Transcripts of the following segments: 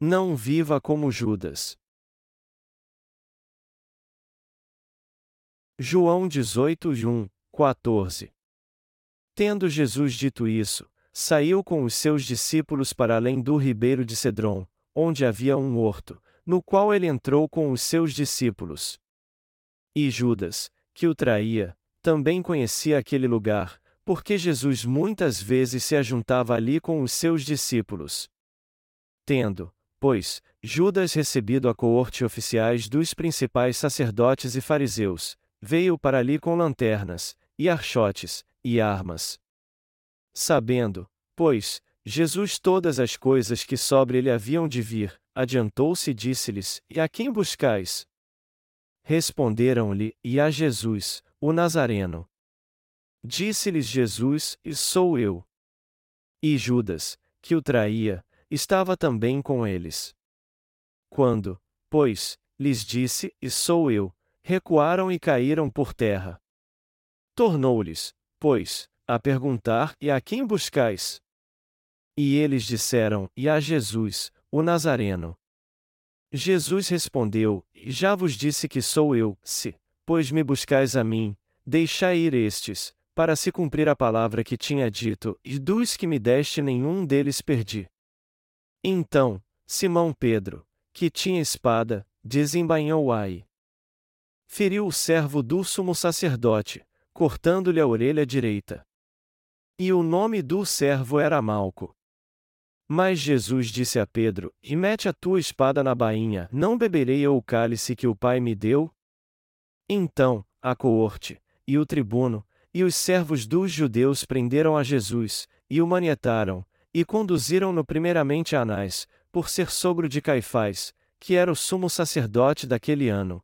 Não viva como Judas. João 18, 1, 14 Tendo Jesus dito isso, saiu com os seus discípulos para além do ribeiro de Cedron, onde havia um horto, no qual ele entrou com os seus discípulos. E Judas, que o traía, também conhecia aquele lugar, porque Jesus muitas vezes se ajuntava ali com os seus discípulos. Tendo, pois, Judas recebido a coorte oficiais dos principais sacerdotes e fariseus, veio para ali com lanternas, e archotes, e armas. Sabendo, pois, Jesus todas as coisas que sobre ele haviam de vir, adiantou-se e disse-lhes: E a quem buscais? Responderam-lhe, e a Jesus, o Nazareno. Disse-lhes Jesus: E sou eu. E Judas, que o traía, estava também com eles. Quando, pois, lhes disse: E sou eu, recuaram e caíram por terra. Tornou-lhes, pois, a perguntar: E a quem buscais? E eles disseram: E a Jesus, o Nazareno. Jesus respondeu: Já vos disse que sou eu, se, pois me buscais a mim, deixai ir estes, para se cumprir a palavra que tinha dito: E dos que me deste nenhum deles perdi. Então, Simão Pedro, que tinha espada, desembainhou Ai. Feriu o servo do sumo sacerdote, cortando-lhe a orelha direita. E o nome do servo era Malco. Mas Jesus disse a Pedro: E mete a tua espada na bainha, não beberei eu o cálice que o Pai me deu? Então, a coorte, e o tribuno, e os servos dos judeus prenderam a Jesus, e o manietaram, e conduziram-no primeiramente a Anás, por ser sogro de Caifás, que era o sumo sacerdote daquele ano.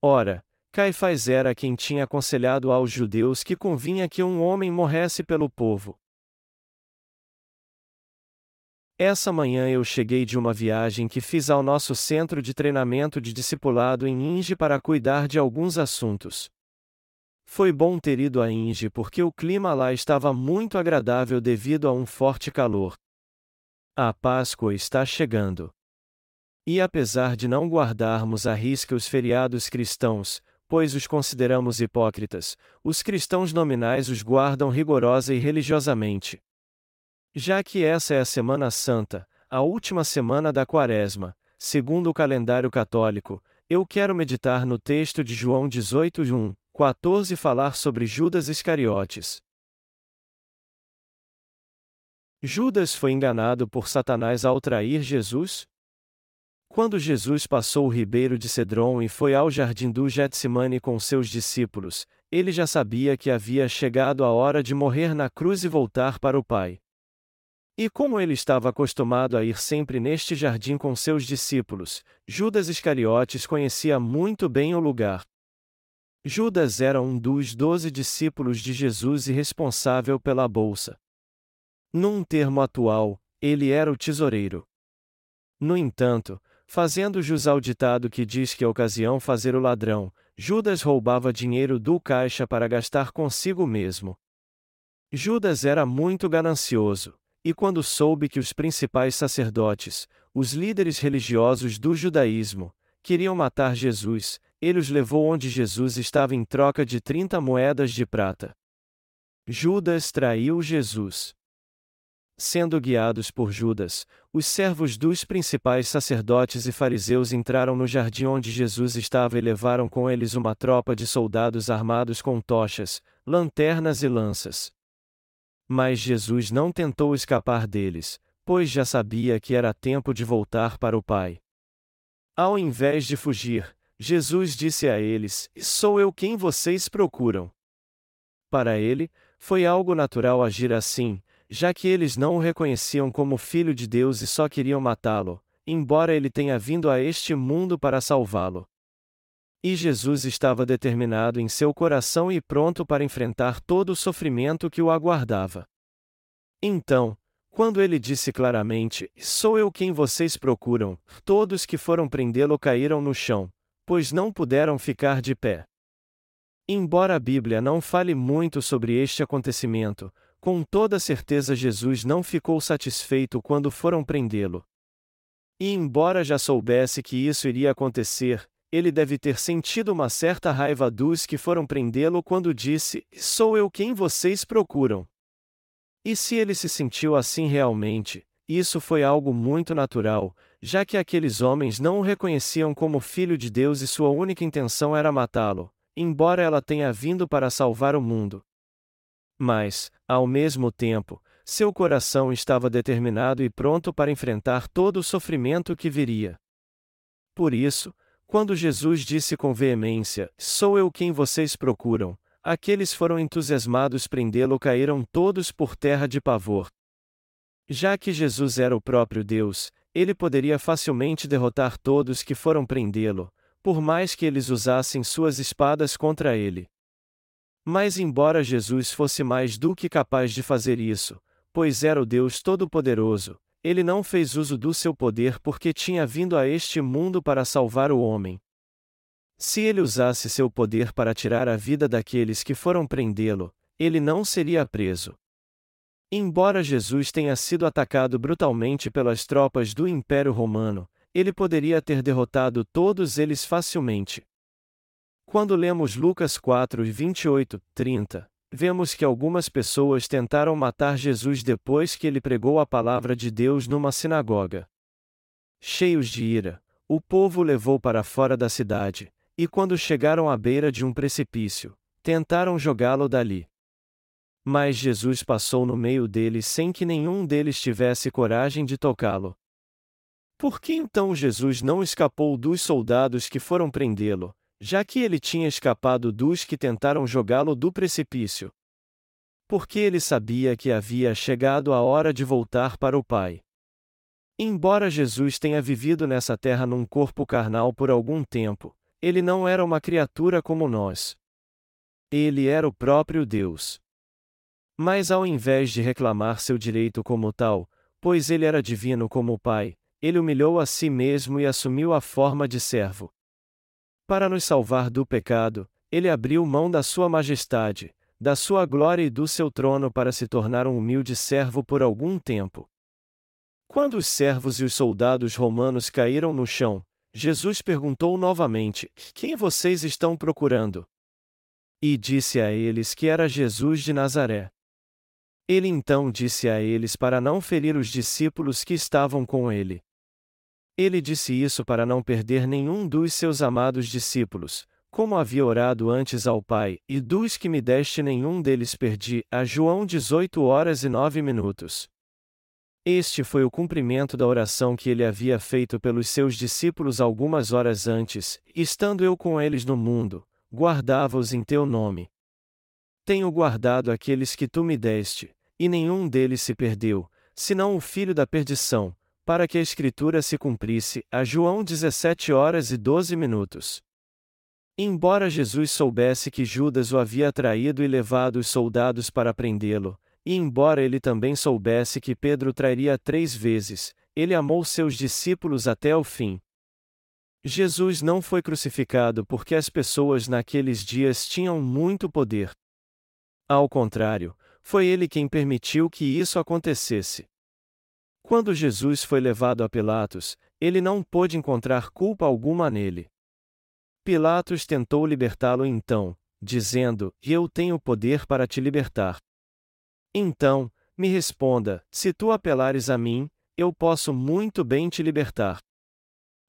Ora, Caifás era quem tinha aconselhado aos judeus que convinha que um homem morresse pelo povo. Essa manhã eu cheguei de uma viagem que fiz ao nosso centro de treinamento de discipulado em Inge para cuidar de alguns assuntos. Foi bom ter ido a Inge porque o clima lá estava muito agradável devido a um forte calor. A Páscoa está chegando. E apesar de não guardarmos à risca os feriados cristãos, pois os consideramos hipócritas, os cristãos nominais os guardam rigorosa e religiosamente. Já que essa é a Semana Santa, a última semana da Quaresma, segundo o calendário católico, eu quero meditar no texto de João 18:1, 14 falar sobre Judas Iscariotes. Judas foi enganado por Satanás ao trair Jesus? Quando Jesus passou o ribeiro de Cedron e foi ao jardim do Getsemane com seus discípulos, ele já sabia que havia chegado a hora de morrer na cruz e voltar para o Pai. E como ele estava acostumado a ir sempre neste jardim com seus discípulos, Judas Iscariotes conhecia muito bem o lugar. Judas era um dos doze discípulos de Jesus e responsável pela bolsa. Num termo atual, ele era o tesoureiro. No entanto, fazendo jus ao ditado que diz que a ocasião fazer o ladrão, Judas roubava dinheiro do caixa para gastar consigo mesmo. Judas era muito ganancioso, e quando soube que os principais sacerdotes, os líderes religiosos do judaísmo, queriam matar Jesus, ele os levou onde Jesus estava em troca de trinta moedas de prata. Judas traiu Jesus. Sendo guiados por Judas, os servos dos principais sacerdotes e fariseus entraram no jardim onde Jesus estava e levaram com eles uma tropa de soldados armados com tochas, lanternas e lanças. Mas Jesus não tentou escapar deles, pois já sabia que era tempo de voltar para o Pai. Ao invés de fugir, Jesus disse a eles: Sou eu quem vocês procuram. Para ele, foi algo natural agir assim, já que eles não o reconheciam como filho de Deus e só queriam matá-lo, embora ele tenha vindo a este mundo para salvá-lo. E Jesus estava determinado em seu coração e pronto para enfrentar todo o sofrimento que o aguardava. Então, quando ele disse claramente: Sou eu quem vocês procuram, todos que foram prendê-lo caíram no chão, pois não puderam ficar de pé. Embora a Bíblia não fale muito sobre este acontecimento, com toda certeza Jesus não ficou satisfeito quando foram prendê-lo. E embora já soubesse que isso iria acontecer, ele deve ter sentido uma certa raiva dos que foram prendê-lo quando disse: Sou eu quem vocês procuram. E se ele se sentiu assim realmente, isso foi algo muito natural, já que aqueles homens não o reconheciam como filho de Deus e sua única intenção era matá-lo, embora ela tenha vindo para salvar o mundo. Mas, ao mesmo tempo, seu coração estava determinado e pronto para enfrentar todo o sofrimento que viria. Por isso, quando Jesus disse com veemência: Sou eu quem vocês procuram, aqueles foram entusiasmados prendê-lo caíram todos por terra de pavor. Já que Jesus era o próprio Deus, ele poderia facilmente derrotar todos que foram prendê-lo, por mais que eles usassem suas espadas contra ele. Mas, embora Jesus fosse mais do que capaz de fazer isso, pois era o Deus Todo-Poderoso, ele não fez uso do seu poder porque tinha vindo a este mundo para salvar o homem. Se ele usasse seu poder para tirar a vida daqueles que foram prendê-lo, ele não seria preso. Embora Jesus tenha sido atacado brutalmente pelas tropas do Império Romano, ele poderia ter derrotado todos eles facilmente. Quando lemos Lucas 4, 28, 30, vemos que algumas pessoas tentaram matar Jesus depois que ele pregou a palavra de Deus numa sinagoga. Cheios de ira, o povo levou para fora da cidade, e quando chegaram à beira de um precipício, tentaram jogá-lo dali. Mas Jesus passou no meio deles sem que nenhum deles tivesse coragem de tocá-lo. Por que então Jesus não escapou dos soldados que foram prendê-lo, já que ele tinha escapado dos que tentaram jogá-lo do precipício? Porque ele sabia que havia chegado a hora de voltar para o Pai. Embora Jesus tenha vivido nessa terra num corpo carnal por algum tempo, ele não era uma criatura como nós. Ele era o próprio Deus. Mas ao invés de reclamar seu direito como tal, pois ele era divino como o Pai, ele humilhou a si mesmo e assumiu a forma de servo. Para nos salvar do pecado, ele abriu mão da sua majestade, da sua glória e do seu trono para se tornar um humilde servo por algum tempo. Quando os servos e os soldados romanos caíram no chão, Jesus perguntou novamente: Quem vocês estão procurando? E disse a eles que era Jesus de Nazaré. Ele então disse a eles para não ferir os discípulos que estavam com ele. Ele disse isso para não perder nenhum dos seus amados discípulos, como havia orado antes ao Pai, e dos que me deste nenhum deles perdi, a João 18 horas e 9 minutos. Este foi o cumprimento da oração que ele havia feito pelos seus discípulos algumas horas antes, estando eu com eles no mundo, guardava-os em teu nome. Tenho guardado aqueles que tu me deste, e nenhum deles se perdeu, senão o filho da perdição, para que a escritura se cumprisse, a João 17 horas e 12 minutos. Embora Jesus soubesse que Judas o havia traído e levado os soldados para prendê-lo, e embora ele também soubesse que Pedro trairia três vezes, ele amou seus discípulos até o fim. Jesus não foi crucificado porque as pessoas naqueles dias tinham muito poder. Ao contrário, foi ele quem permitiu que isso acontecesse. Quando Jesus foi levado a Pilatos, ele não pôde encontrar culpa alguma nele. Pilatos tentou libertá-lo então, dizendo: Eu tenho poder para te libertar. Então, me responda: se tu apelares a mim, eu posso muito bem te libertar.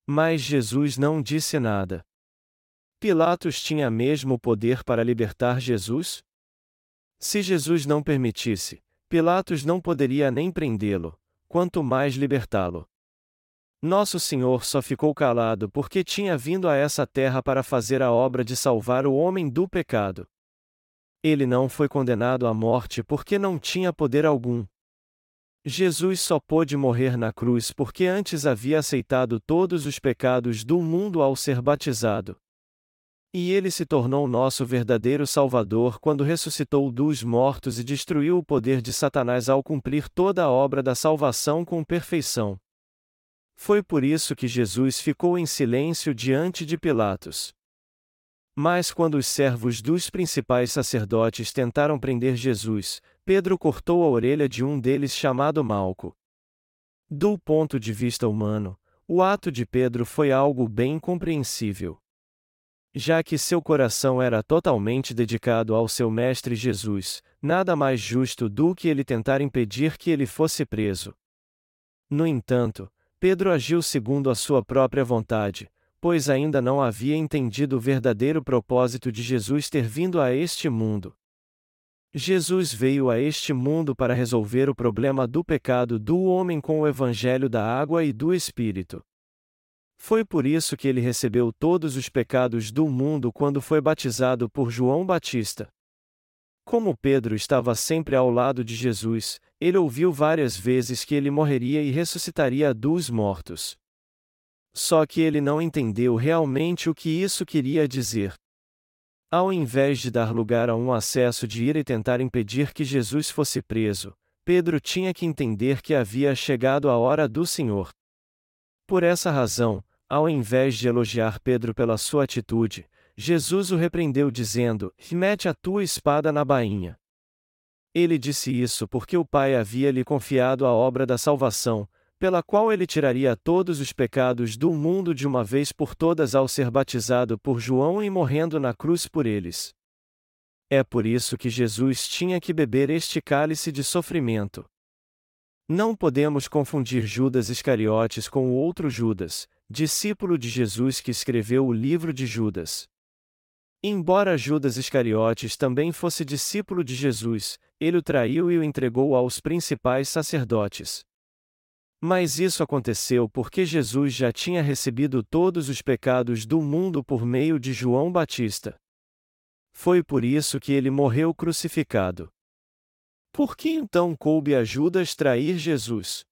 Mas Jesus não disse nada. Pilatos tinha mesmo poder para libertar Jesus? Se Jesus não permitisse, Pilatos não poderia nem prendê-lo, quanto mais libertá-lo. Nosso Senhor só ficou calado porque tinha vindo a essa terra para fazer a obra de salvar o homem do pecado. Ele não foi condenado à morte porque não tinha poder algum. Jesus só pôde morrer na cruz porque antes havia aceitado todos os pecados do mundo ao ser batizado. E ele se tornou nosso verdadeiro Salvador quando ressuscitou dos mortos e destruiu o poder de Satanás ao cumprir toda a obra da salvação com perfeição. Foi por isso que Jesus ficou em silêncio diante de Pilatos. Mas quando os servos dos principais sacerdotes tentaram prender Jesus, Pedro cortou a orelha de um deles chamado Malco. Do ponto de vista humano, o ato de Pedro foi algo bem compreensível. Já que seu coração era totalmente dedicado ao seu Mestre Jesus, nada mais justo do que ele tentar impedir que ele fosse preso. No entanto, Pedro agiu segundo a sua própria vontade, pois ainda não havia entendido o verdadeiro propósito de Jesus ter vindo a este mundo. Jesus veio a este mundo para resolver o problema do pecado do homem com o evangelho da água e do Espírito. Foi por isso que ele recebeu todos os pecados do mundo quando foi batizado por João Batista. Como Pedro estava sempre ao lado de Jesus, ele ouviu várias vezes que ele morreria e ressuscitaria dos mortos. Só que ele não entendeu realmente o que isso queria dizer. Ao invés de dar lugar a um acesso de ir e tentar impedir que Jesus fosse preso, Pedro tinha que entender que havia chegado a hora do Senhor. Por essa razão, ao invés de elogiar Pedro pela sua atitude, Jesus o repreendeu dizendo: Mete a tua espada na bainha. Ele disse isso porque o Pai havia lhe confiado a obra da salvação, pela qual ele tiraria todos os pecados do mundo de uma vez por todas ao ser batizado por João e morrendo na cruz por eles. É por isso que Jesus tinha que beber este cálice de sofrimento. Não podemos confundir Judas Iscariotes com o outro Judas, discípulo de Jesus que escreveu o livro de Judas. Embora Judas Iscariotes também fosse discípulo de Jesus, ele o traiu e o entregou aos principais sacerdotes. Mas isso aconteceu porque Jesus já tinha recebido todos os pecados do mundo por meio de João Batista. Foi por isso que ele morreu crucificado. Por que então coube a Judas trair Jesus?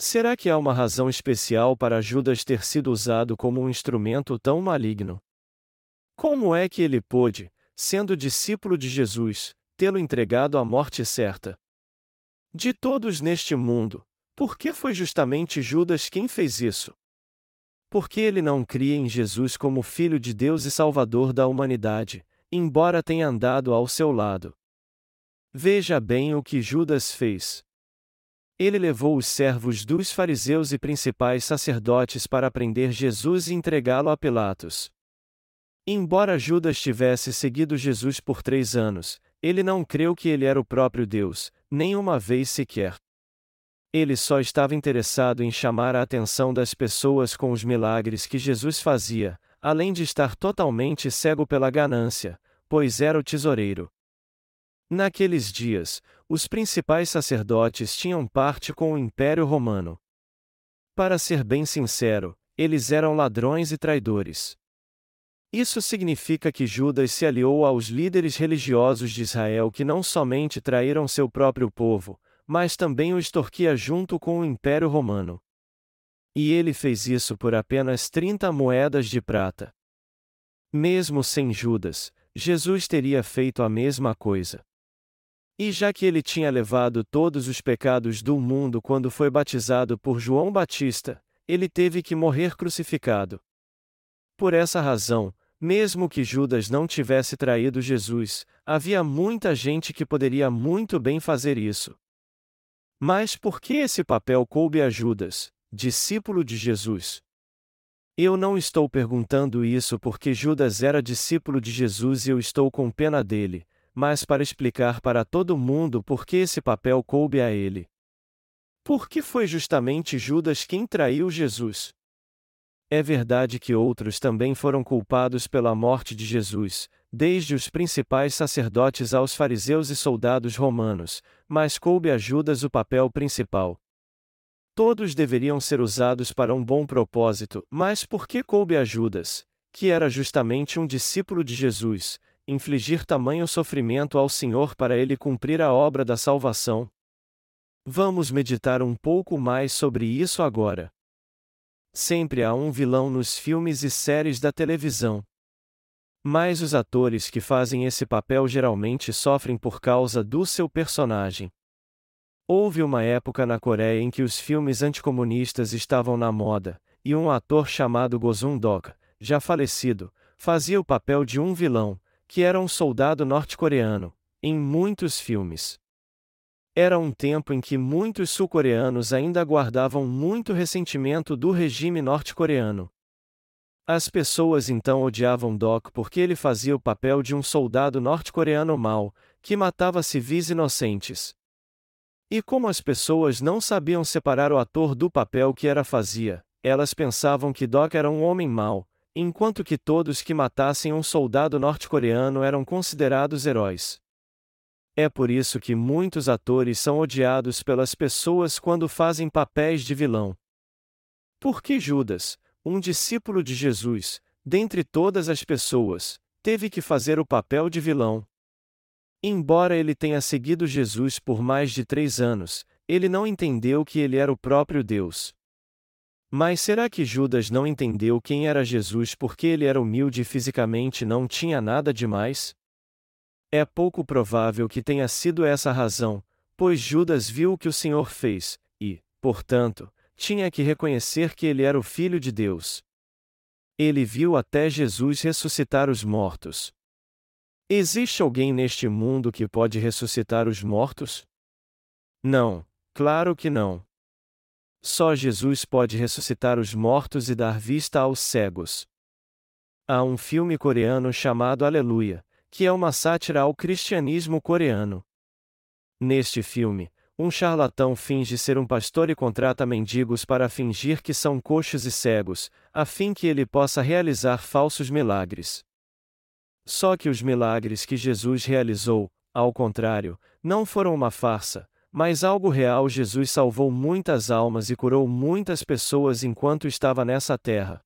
Será que há uma razão especial para Judas ter sido usado como um instrumento tão maligno? Como é que ele pôde, sendo discípulo de Jesus, tê-lo entregado à morte certa? De todos neste mundo, por que foi justamente Judas quem fez isso? Porque ele não cria em Jesus como Filho de Deus e Salvador da humanidade, embora tenha andado ao seu lado. Veja bem o que Judas fez. Ele levou os servos dos fariseus e principais sacerdotes para prender Jesus e entregá-lo a Pilatos. Embora Judas tivesse seguido Jesus por três anos, ele não creu que ele era o próprio Deus, nem uma vez sequer. Ele só estava interessado em chamar a atenção das pessoas com os milagres que Jesus fazia, além de estar totalmente cego pela ganância, pois era o tesoureiro. Naqueles dias, os principais sacerdotes tinham parte com o Império Romano. Para ser bem sincero, eles eram ladrões e traidores. Isso significa que Judas se aliou aos líderes religiosos de Israel que não somente traíram seu próprio povo, mas também o extorquia junto com o Império Romano. E ele fez isso por apenas 30 moedas de prata. Mesmo sem Judas, Jesus teria feito a mesma coisa. E já que ele tinha levado todos os pecados do mundo quando foi batizado por João Batista, ele teve que morrer crucificado. Por essa razão, mesmo que Judas não tivesse traído Jesus, havia muita gente que poderia muito bem fazer isso. Mas por que esse papel coube a Judas, discípulo de Jesus? Eu não estou perguntando isso porque Judas era discípulo de Jesus e eu estou com pena dele, mas para explicar para todo mundo por que esse papel coube a ele. Por que foi justamente Judas quem traiu Jesus? É verdade que outros também foram culpados pela morte de Jesus, desde os principais sacerdotes aos fariseus e soldados romanos, mas coube a Judas o papel principal. Todos deveriam ser usados para um bom propósito, mas por que coube a Judas, que era justamente um discípulo de Jesus, infligir tamanho sofrimento ao Senhor para ele cumprir a obra da salvação? Vamos meditar um pouco mais sobre isso agora. Sempre há um vilão nos filmes e séries da televisão. Mas os atores que fazem esse papel geralmente sofrem por causa do seu personagem. Houve uma época na Coreia em que os filmes anticomunistas estavam na moda, e um ator chamado Gozun Dok, já falecido, fazia o papel de um vilão, que era um soldado norte-coreano, em muitos filmes. Era um tempo em que muitos sul-coreanos ainda guardavam muito ressentimento do regime norte-coreano. As pessoas então odiavam Doc porque ele fazia o papel de um soldado norte-coreano mau, que matava civis inocentes. E como as pessoas não sabiam separar o ator do papel que era fazia, elas pensavam que Doc era um homem mau, enquanto que todos que matassem um soldado norte-coreano eram considerados heróis. É por isso que muitos atores são odiados pelas pessoas quando fazem papéis de vilão. Por que Judas, um discípulo de Jesus, dentre todas as pessoas, teve que fazer o papel de vilão? Embora ele tenha seguido Jesus por mais de três anos, ele não entendeu que ele era o próprio Deus. Mas será que Judas não entendeu quem era Jesus porque ele era humilde e fisicamente não tinha nada demais? É pouco provável que tenha sido essa a razão, pois Judas viu o que o Senhor fez, e, portanto, tinha que reconhecer que ele era o Filho de Deus. Ele viu até Jesus ressuscitar os mortos. Existe alguém neste mundo que pode ressuscitar os mortos? Não, claro que não. Só Jesus pode ressuscitar os mortos e dar vista aos cegos. Há um filme coreano chamado Aleluia, que é uma sátira ao cristianismo coreano. Neste filme, um charlatão finge ser um pastor e contrata mendigos para fingir que são coxos e cegos, a fim que ele possa realizar falsos milagres. Só que os milagres que Jesus realizou, ao contrário, não foram uma farsa, mas algo real Jesus salvou muitas almas e curou muitas pessoas enquanto estava nessa terra.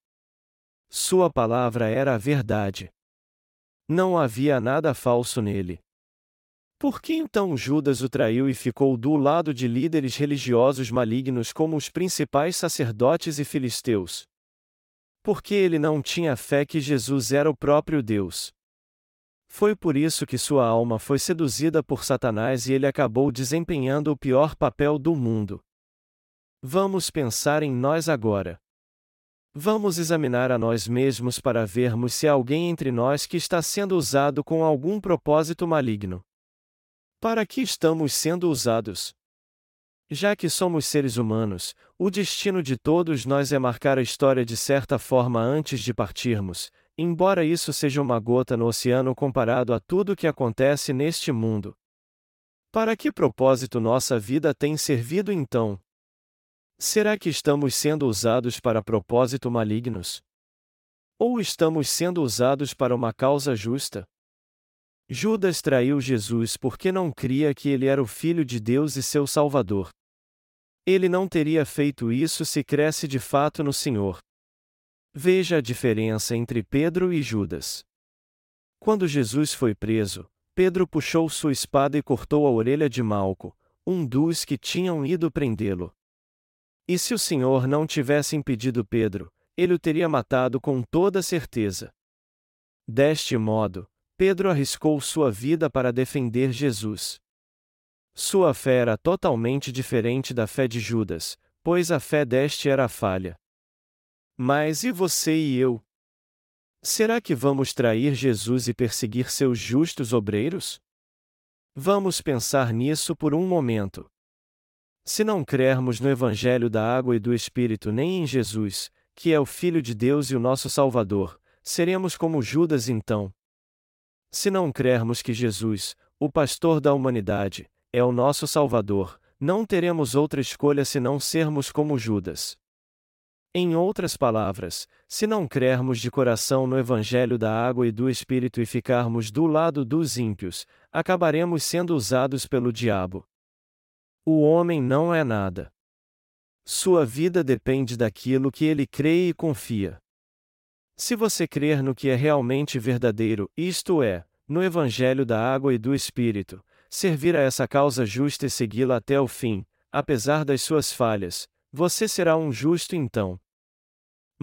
Sua palavra era a verdade. Não havia nada falso nele. Por que então Judas o traiu e ficou do lado de líderes religiosos malignos como os principais sacerdotes e filisteus? Porque ele não tinha fé que Jesus era o próprio Deus. Foi por isso que sua alma foi seduzida por Satanás e ele acabou desempenhando o pior papel do mundo. Vamos pensar em nós agora. Vamos examinar a nós mesmos para vermos se há alguém entre nós que está sendo usado com algum propósito maligno. Para que estamos sendo usados? Já que somos seres humanos, o destino de todos nós é marcar a história de certa forma antes de partirmos, embora isso seja uma gota no oceano comparado a tudo o que acontece neste mundo. Para que propósito nossa vida tem servido então? Será que estamos sendo usados para propósito malignos? Ou estamos sendo usados para uma causa justa? Judas traiu Jesus porque não cria que ele era o Filho de Deus e seu Salvador. Ele não teria feito isso se cresce de fato no Senhor. Veja a diferença entre Pedro e Judas. Quando Jesus foi preso, Pedro puxou sua espada e cortou a orelha de Malco, um dos que tinham ido prendê-lo. E se o Senhor não tivesse impedido Pedro, ele o teria matado com toda certeza. Deste modo, Pedro arriscou sua vida para defender Jesus. Sua fé era totalmente diferente da fé de Judas, pois a fé deste era falha. Mas e você e eu? Será que vamos trair Jesus e perseguir seus justos obreiros? Vamos pensar nisso por um momento. Se não crermos no Evangelho da Água e do Espírito nem em Jesus, que é o Filho de Deus e o nosso Salvador, seremos como Judas então. Se não crermos que Jesus, o pastor da humanidade, é o nosso Salvador, não teremos outra escolha senão sermos como Judas. Em outras palavras, se não crermos de coração no Evangelho da água e do Espírito e ficarmos do lado dos ímpios, acabaremos sendo usados pelo diabo. O homem não é nada. Sua vida depende daquilo que ele crê e confia. Se você crer no que é realmente verdadeiro, isto é, no Evangelho da água e do Espírito, servir a essa causa justa e segui-la até o fim, apesar das suas falhas, você será um justo então.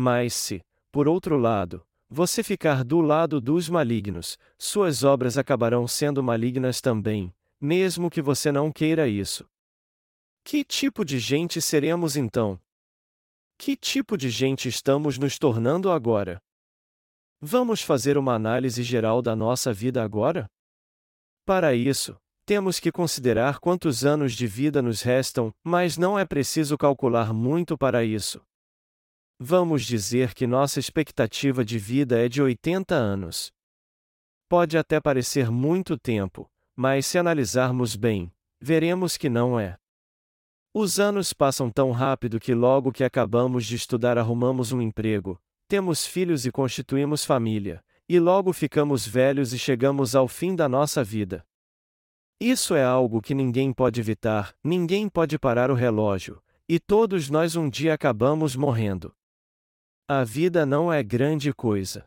Mas se, por outro lado, você ficar do lado dos malignos, suas obras acabarão sendo malignas também, mesmo que você não queira isso. Que tipo de gente seremos então? Que tipo de gente estamos nos tornando agora? Vamos fazer uma análise geral da nossa vida agora? Para isso, temos que considerar quantos anos de vida nos restam, mas não é preciso calcular muito para isso. Vamos dizer que nossa expectativa de vida é de 80 anos. Pode até parecer muito tempo, mas se analisarmos bem, veremos que não é. Os anos passam tão rápido que logo que acabamos de estudar arrumamos um emprego, temos filhos e constituímos família, e logo ficamos velhos e chegamos ao fim da nossa vida. Isso é algo que ninguém pode evitar, ninguém pode parar o relógio, e todos nós um dia acabamos morrendo. A vida não é grande coisa.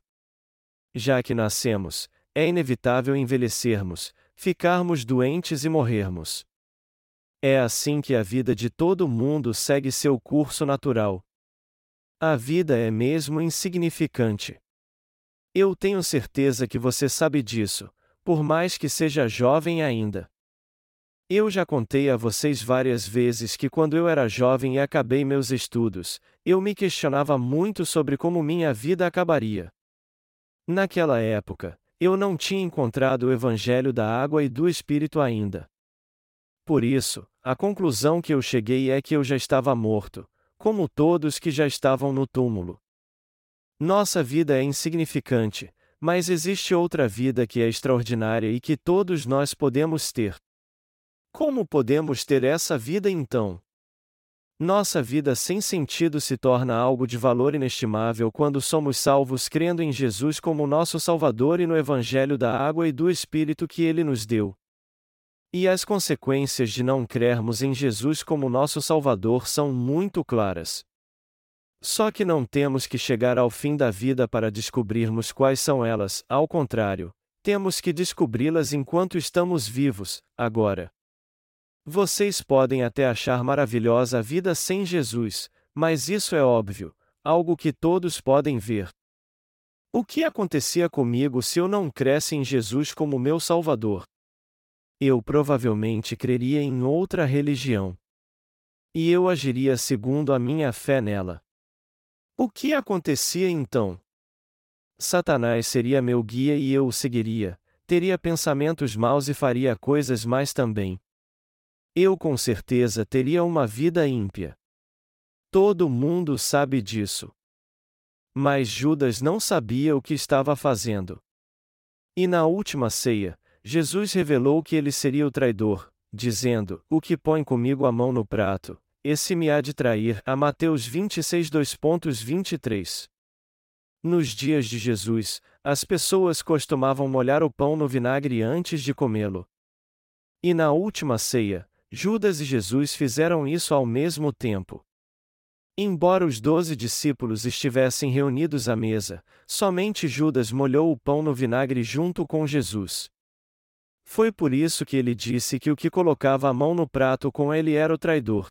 Já que nascemos, é inevitável envelhecermos, ficarmos doentes e morrermos. É assim que a vida de todo mundo segue seu curso natural. A vida é mesmo insignificante. Eu tenho certeza que você sabe disso, por mais que seja jovem ainda. Eu já contei a vocês várias vezes que quando eu era jovem e acabei meus estudos, eu me questionava muito sobre como minha vida acabaria. Naquela época, eu não tinha encontrado o Evangelho da água e do Espírito ainda. Por isso, a conclusão que eu cheguei é que eu já estava morto, como todos que já estavam no túmulo. Nossa vida é insignificante, mas existe outra vida que é extraordinária e que todos nós podemos ter. Como podemos ter essa vida então? Nossa vida sem sentido se torna algo de valor inestimável quando somos salvos crendo em Jesus como nosso Salvador e no Evangelho da água e do Espírito que Ele nos deu. E as consequências de não crermos em Jesus como nosso Salvador são muito claras. Só que não temos que chegar ao fim da vida para descobrirmos quais são elas, ao contrário, temos que descobri-las enquanto estamos vivos, agora. Vocês podem até achar maravilhosa a vida sem Jesus, mas isso é óbvio, algo que todos podem ver. O que acontecia comigo se eu não cresce em Jesus como meu Salvador? Eu provavelmente creria em outra religião. E eu agiria segundo a minha fé nela. O que acontecia então? Satanás seria meu guia e eu o seguiria, teria pensamentos maus e faria coisas mais também. Eu com certeza teria uma vida ímpia. Todo mundo sabe disso. Mas Judas não sabia o que estava fazendo. E na última ceia, Jesus revelou que ele seria o traidor, dizendo: O que põe comigo a mão no prato, esse me há de trair. A Mateus 26, 2.23. Nos dias de Jesus, as pessoas costumavam molhar o pão no vinagre antes de comê-lo. E na última ceia, Judas e Jesus fizeram isso ao mesmo tempo. Embora os doze discípulos estivessem reunidos à mesa, somente Judas molhou o pão no vinagre junto com Jesus. Foi por isso que ele disse que o que colocava a mão no prato com ele era o traidor.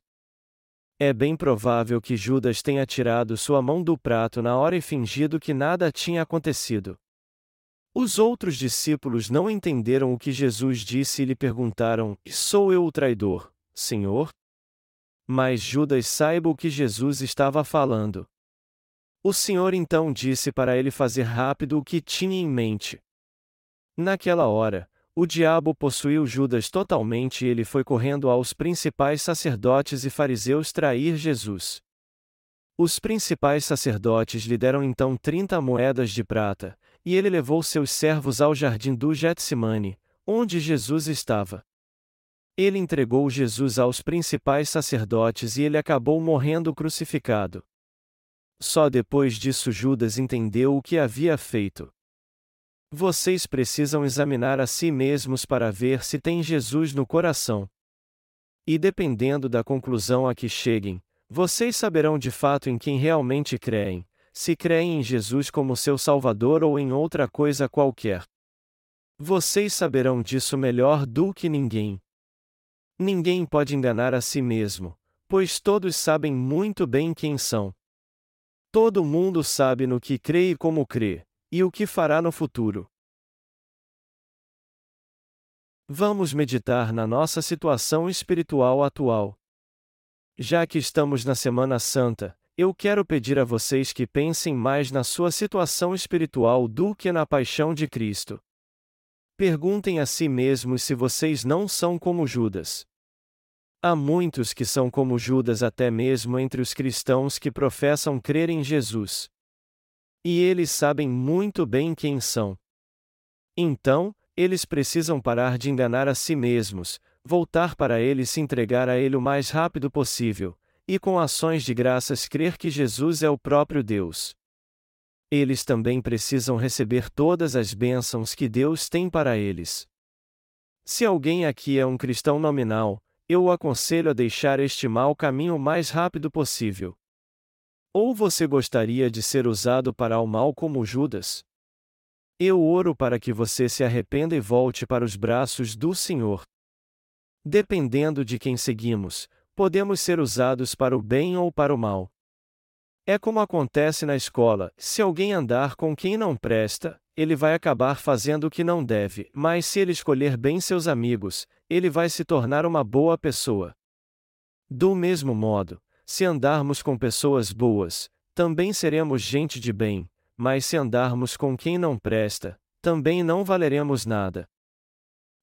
É bem provável que Judas tenha tirado sua mão do prato na hora e fingido que nada tinha acontecido. Os outros discípulos não entenderam o que Jesus disse e lhe perguntaram: Sou eu o traidor, Senhor? Mas Judas saiba o que Jesus estava falando. O Senhor então disse para ele fazer rápido o que tinha em mente. Naquela hora, o diabo possuiu Judas totalmente e ele foi correndo aos principais sacerdotes e fariseus trair Jesus. Os principais sacerdotes lhe deram então trinta moedas de prata, e ele levou seus servos ao jardim do Getsemane, onde Jesus estava. Ele entregou Jesus aos principais sacerdotes e ele acabou morrendo crucificado. Só depois disso Judas entendeu o que havia feito. Vocês precisam examinar a si mesmos para ver se tem Jesus no coração. E dependendo da conclusão a que cheguem, vocês saberão de fato em quem realmente creem, se creem em Jesus como seu Salvador ou em outra coisa qualquer. Vocês saberão disso melhor do que ninguém. Ninguém pode enganar a si mesmo, pois todos sabem muito bem quem são. Todo mundo sabe no que crê e como crê, e o que fará no futuro. Vamos meditar na nossa situação espiritual atual. Já que estamos na Semana Santa, eu quero pedir a vocês que pensem mais na sua situação espiritual do que na paixão de Cristo. Perguntem a si mesmos se vocês não são como Judas. Há muitos que são como Judas, até mesmo entre os cristãos que professam crer em Jesus. E eles sabem muito bem quem são. Então, eles precisam parar de enganar a si mesmos, voltar para Ele e se entregar a Ele o mais rápido possível, e com ações de graças crer que Jesus é o próprio Deus. Eles também precisam receber todas as bênçãos que Deus tem para eles. Se alguém aqui é um cristão nominal, eu o aconselho a deixar este mau caminho o mais rápido possível. Ou você gostaria de ser usado para o mal como Judas? Eu oro para que você se arrependa e volte para os braços do Senhor. Dependendo de quem seguimos, podemos ser usados para o bem ou para o mal. É como acontece na escola: se alguém andar com quem não presta, ele vai acabar fazendo o que não deve, mas se ele escolher bem seus amigos, ele vai se tornar uma boa pessoa. Do mesmo modo, se andarmos com pessoas boas, também seremos gente de bem, mas se andarmos com quem não presta, também não valeremos nada.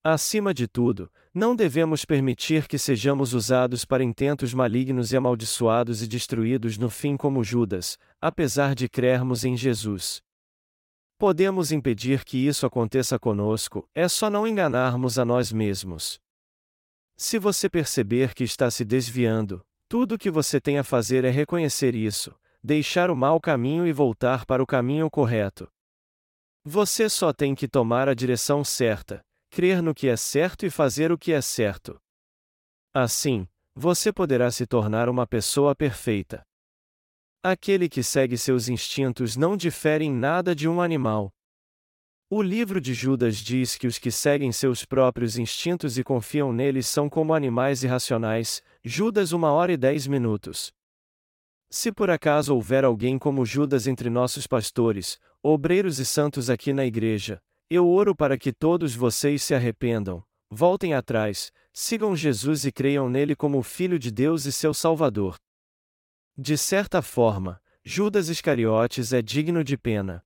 Acima de tudo, não devemos permitir que sejamos usados para intentos malignos e amaldiçoados e destruídos no fim como Judas, apesar de crermos em Jesus. Podemos impedir que isso aconteça conosco, é só não enganarmos a nós mesmos. Se você perceber que está se desviando, tudo o que você tem a fazer é reconhecer isso, deixar o mau caminho e voltar para o caminho correto. Você só tem que tomar a direção certa, crer no que é certo e fazer o que é certo. Assim, você poderá se tornar uma pessoa perfeita. Aquele que segue seus instintos não difere em nada de um animal. O livro de Judas diz que os que seguem seus próprios instintos e confiam neles são como animais irracionais. Judas 1 hora e 10 minutos. Se por acaso houver alguém como Judas entre nossos pastores, obreiros e santos aqui na igreja, eu oro para que todos vocês se arrependam, voltem atrás, sigam Jesus e creiam nele como o Filho de Deus e seu Salvador. De certa forma, Judas Iscariotes é digno de pena.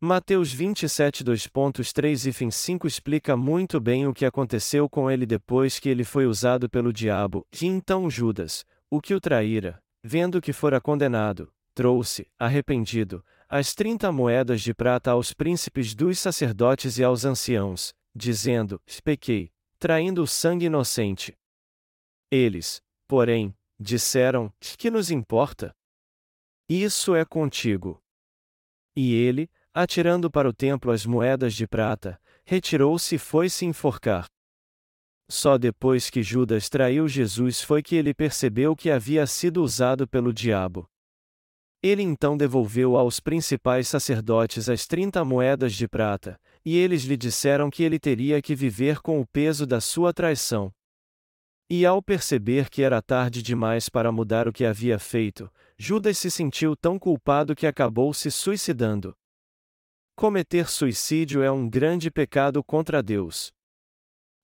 Mateus 27 2.3 e 5 explica muito bem o que aconteceu com ele depois que ele foi usado pelo diabo, e então Judas, o que o traíra, vendo que fora condenado, trouxe, arrependido, as trinta moedas de prata aos príncipes dos sacerdotes e aos anciãos, dizendo: Pequei, traindo o sangue inocente. Eles, porém, disseram: Que nos importa? Isso é contigo. E ele, atirando para o templo as moedas de prata, retirou-se e foi se enforcar. Só depois que Judas traiu Jesus foi que ele percebeu que havia sido usado pelo diabo. Ele então devolveu aos principais sacerdotes as trinta moedas de prata, e eles lhe disseram que ele teria que viver com o peso da sua traição. E ao perceber que era tarde demais para mudar o que havia feito, Judas se sentiu tão culpado que acabou se suicidando. Cometer suicídio é um grande pecado contra Deus.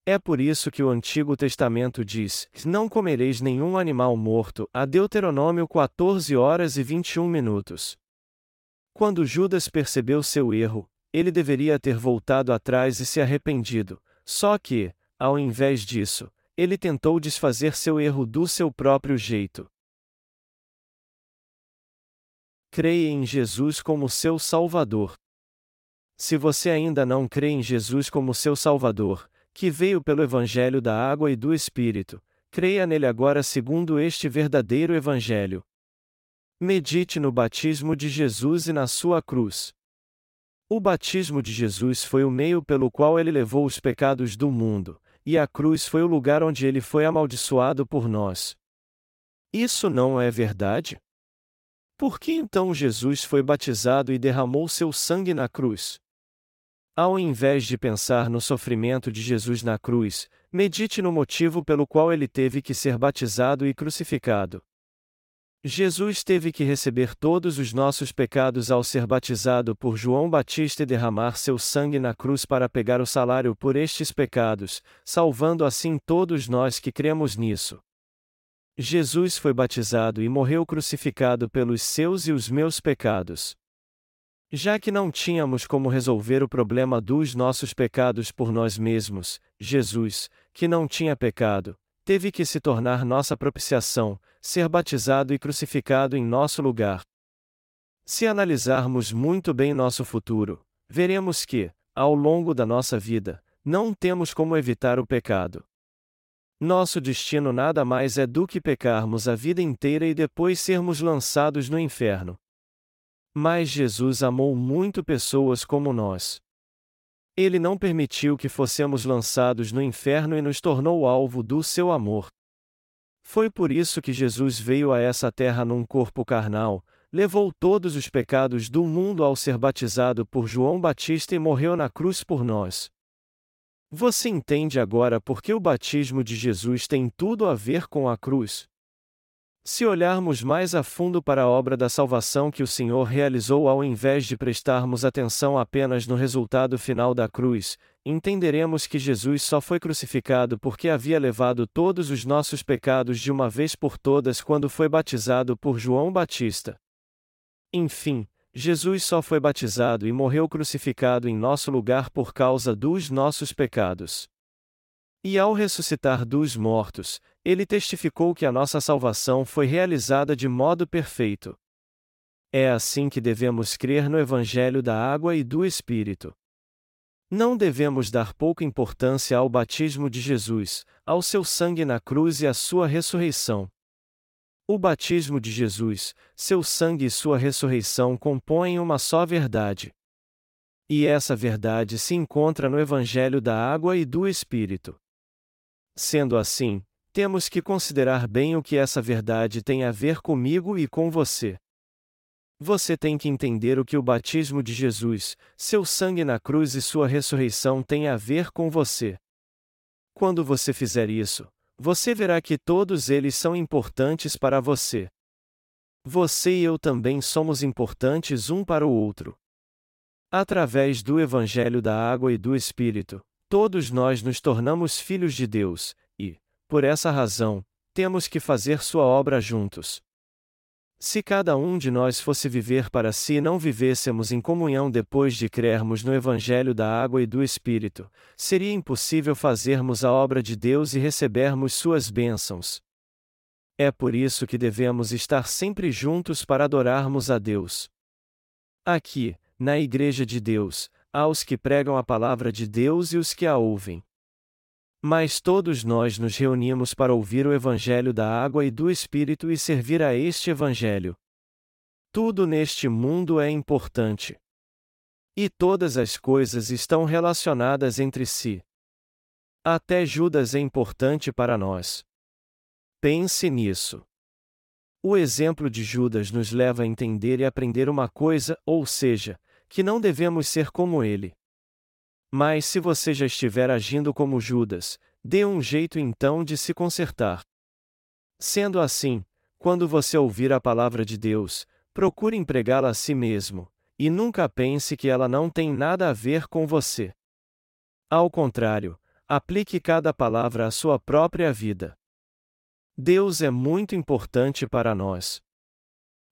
É por isso que o Antigo Testamento diz: Não comereis nenhum animal morto, a Deuteronômio 14 horas e 21 minutos. Quando Judas percebeu seu erro, ele deveria ter voltado atrás e se arrependido, só que, ao invés disso, ele tentou desfazer seu erro do seu próprio jeito. Creia em Jesus como seu Salvador. Se você ainda não crê em Jesus como seu Salvador, que veio pelo Evangelho da Água e do Espírito, creia nele agora segundo este verdadeiro Evangelho. Medite no batismo de Jesus e na sua cruz. O batismo de Jesus foi o meio pelo qual ele levou os pecados do mundo, e a cruz foi o lugar onde ele foi amaldiçoado por nós. Isso não é verdade? Por que então Jesus foi batizado e derramou seu sangue na cruz? Ao invés de pensar no sofrimento de Jesus na cruz, medite no motivo pelo qual ele teve que ser batizado e crucificado. Jesus teve que receber todos os nossos pecados ao ser batizado por João Batista e derramar seu sangue na cruz para pegar o salário por estes pecados, salvando assim todos nós que cremos nisso. Jesus foi batizado e morreu crucificado pelos seus e os meus pecados. Já que não tínhamos como resolver o problema dos nossos pecados por nós mesmos, Jesus, que não tinha pecado, teve que se tornar nossa propiciação, ser batizado e crucificado em nosso lugar. Se analisarmos muito bem nosso futuro, veremos que, ao longo da nossa vida, não temos como evitar o pecado. Nosso destino nada mais é do que pecarmos a vida inteira e depois sermos lançados no inferno. Mas Jesus amou muito pessoas como nós. Ele não permitiu que fossemos lançados no inferno e nos tornou alvo do seu amor. Foi por isso que Jesus veio a essa terra num corpo carnal, levou todos os pecados do mundo ao ser batizado por João Batista e morreu na cruz por nós. Você entende agora por que o batismo de Jesus tem tudo a ver com a cruz? Se olharmos mais a fundo para a obra da salvação que o Senhor realizou ao invés de prestarmos atenção apenas no resultado final da cruz, entenderemos que Jesus só foi crucificado porque havia levado todos os nossos pecados de uma vez por todas quando foi batizado por João Batista. Enfim, Jesus só foi batizado e morreu crucificado em nosso lugar por causa dos nossos pecados. E ao ressuscitar dos mortos, ele testificou que a nossa salvação foi realizada de modo perfeito. É assim que devemos crer no Evangelho da Água e do Espírito. Não devemos dar pouca importância ao batismo de Jesus, ao seu sangue na cruz e à sua ressurreição. O batismo de Jesus, seu sangue e sua ressurreição compõem uma só verdade. E essa verdade se encontra no Evangelho da Água e do Espírito. Sendo assim, temos que considerar bem o que essa verdade tem a ver comigo e com você. Você tem que entender o que o batismo de Jesus, seu sangue na cruz e sua ressurreição têm a ver com você. Quando você fizer isso, você verá que todos eles são importantes para você. Você e eu também somos importantes um para o outro. Através do Evangelho da Água e do Espírito, todos nós nos tornamos filhos de Deus, por essa razão, temos que fazer sua obra juntos. Se cada um de nós fosse viver para si e não vivêssemos em comunhão depois de crermos no Evangelho da Água e do Espírito, seria impossível fazermos a obra de Deus e recebermos suas bênçãos. É por isso que devemos estar sempre juntos para adorarmos a Deus. Aqui, na Igreja de Deus, há os que pregam a palavra de Deus e os que a ouvem. Mas todos nós nos reunimos para ouvir o Evangelho da água e do Espírito e servir a este Evangelho. Tudo neste mundo é importante. E todas as coisas estão relacionadas entre si. Até Judas é importante para nós. Pense nisso. O exemplo de Judas nos leva a entender e aprender uma coisa, ou seja, que não devemos ser como ele. Mas se você já estiver agindo como Judas, dê um jeito então de se consertar. Sendo assim, quando você ouvir a palavra de Deus, procure empregá-la a si mesmo, e nunca pense que ela não tem nada a ver com você. Ao contrário, aplique cada palavra à sua própria vida. Deus é muito importante para nós.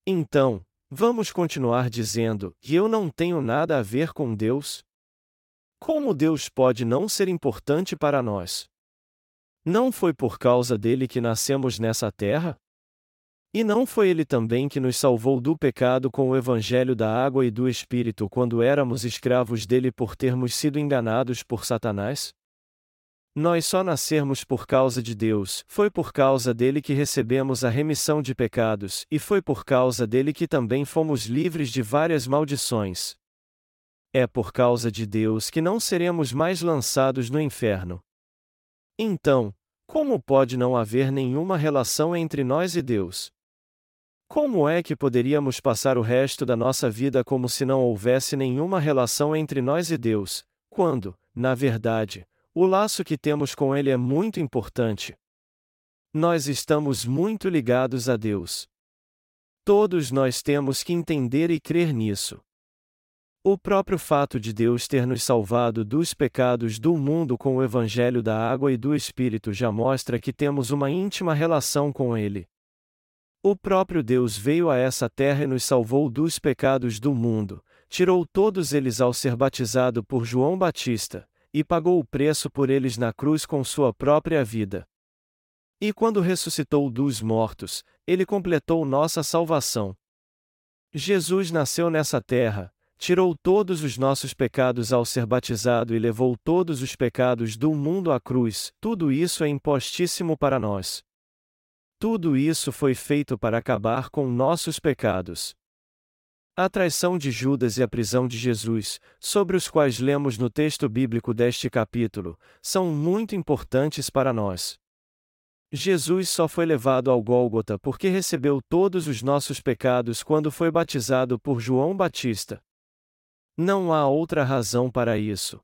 Então, vamos continuar dizendo que eu não tenho nada a ver com Deus? Como Deus pode não ser importante para nós? Não foi por causa dele que nascemos nessa terra? E não foi ele também que nos salvou do pecado com o evangelho da água e do Espírito quando éramos escravos dele por termos sido enganados por Satanás? Nós só nascermos por causa de Deus, foi por causa dele que recebemos a remissão de pecados, e foi por causa dele que também fomos livres de várias maldições. É por causa de Deus que não seremos mais lançados no inferno. Então, como pode não haver nenhuma relação entre nós e Deus? Como é que poderíamos passar o resto da nossa vida como se não houvesse nenhuma relação entre nós e Deus, quando, na verdade, o laço que temos com Ele é muito importante? Nós estamos muito ligados a Deus. Todos nós temos que entender e crer nisso. O próprio fato de Deus ter nos salvado dos pecados do mundo com o Evangelho da água e do Espírito já mostra que temos uma íntima relação com Ele. O próprio Deus veio a essa terra e nos salvou dos pecados do mundo, tirou todos eles ao ser batizado por João Batista, e pagou o preço por eles na cruz com sua própria vida. E quando ressuscitou dos mortos, ele completou nossa salvação. Jesus nasceu nessa terra, tirou todos os nossos pecados ao ser batizado e levou todos os pecados do mundo à cruz, tudo isso é impostíssimo para nós. Tudo isso foi feito para acabar com nossos pecados. A traição de Judas e a prisão de Jesus, sobre os quais lemos no texto bíblico deste capítulo, são muito importantes para nós. Jesus só foi levado ao Gólgota porque recebeu todos os nossos pecados quando foi batizado por João Batista. Não há outra razão para isso.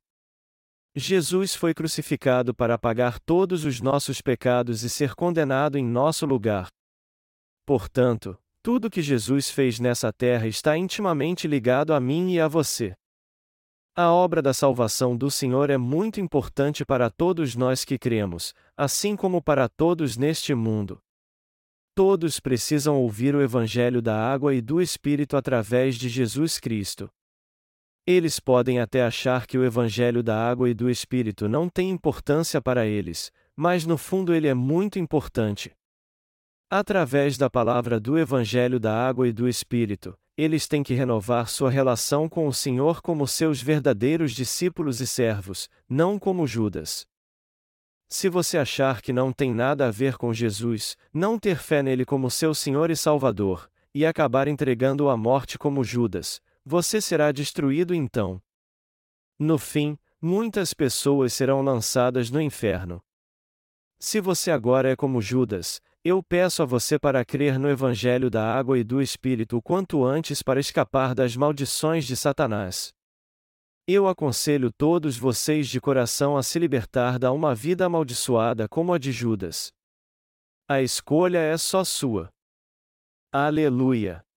Jesus foi crucificado para pagar todos os nossos pecados e ser condenado em nosso lugar. Portanto, tudo que Jesus fez nessa terra está intimamente ligado a mim e a você. A obra da salvação do Senhor é muito importante para todos nós que cremos, assim como para todos neste mundo. Todos precisam ouvir o Evangelho da água e do Espírito através de Jesus Cristo. Eles podem até achar que o Evangelho da água e do Espírito não tem importância para eles, mas no fundo ele é muito importante. Através da palavra do Evangelho da água e do Espírito, eles têm que renovar sua relação com o Senhor como seus verdadeiros discípulos e servos, não como Judas. Se você achar que não tem nada a ver com Jesus, não ter fé nele como seu Senhor e Salvador, e acabar entregando-o à morte como Judas, você será destruído então. No fim, muitas pessoas serão lançadas no inferno. Se você agora é como Judas, eu peço a você para crer no Evangelho da água e do Espírito o quanto antes para escapar das maldições de Satanás. Eu aconselho todos vocês de coração a se libertar da uma vida amaldiçoada como a de Judas. A escolha é só sua. Aleluia!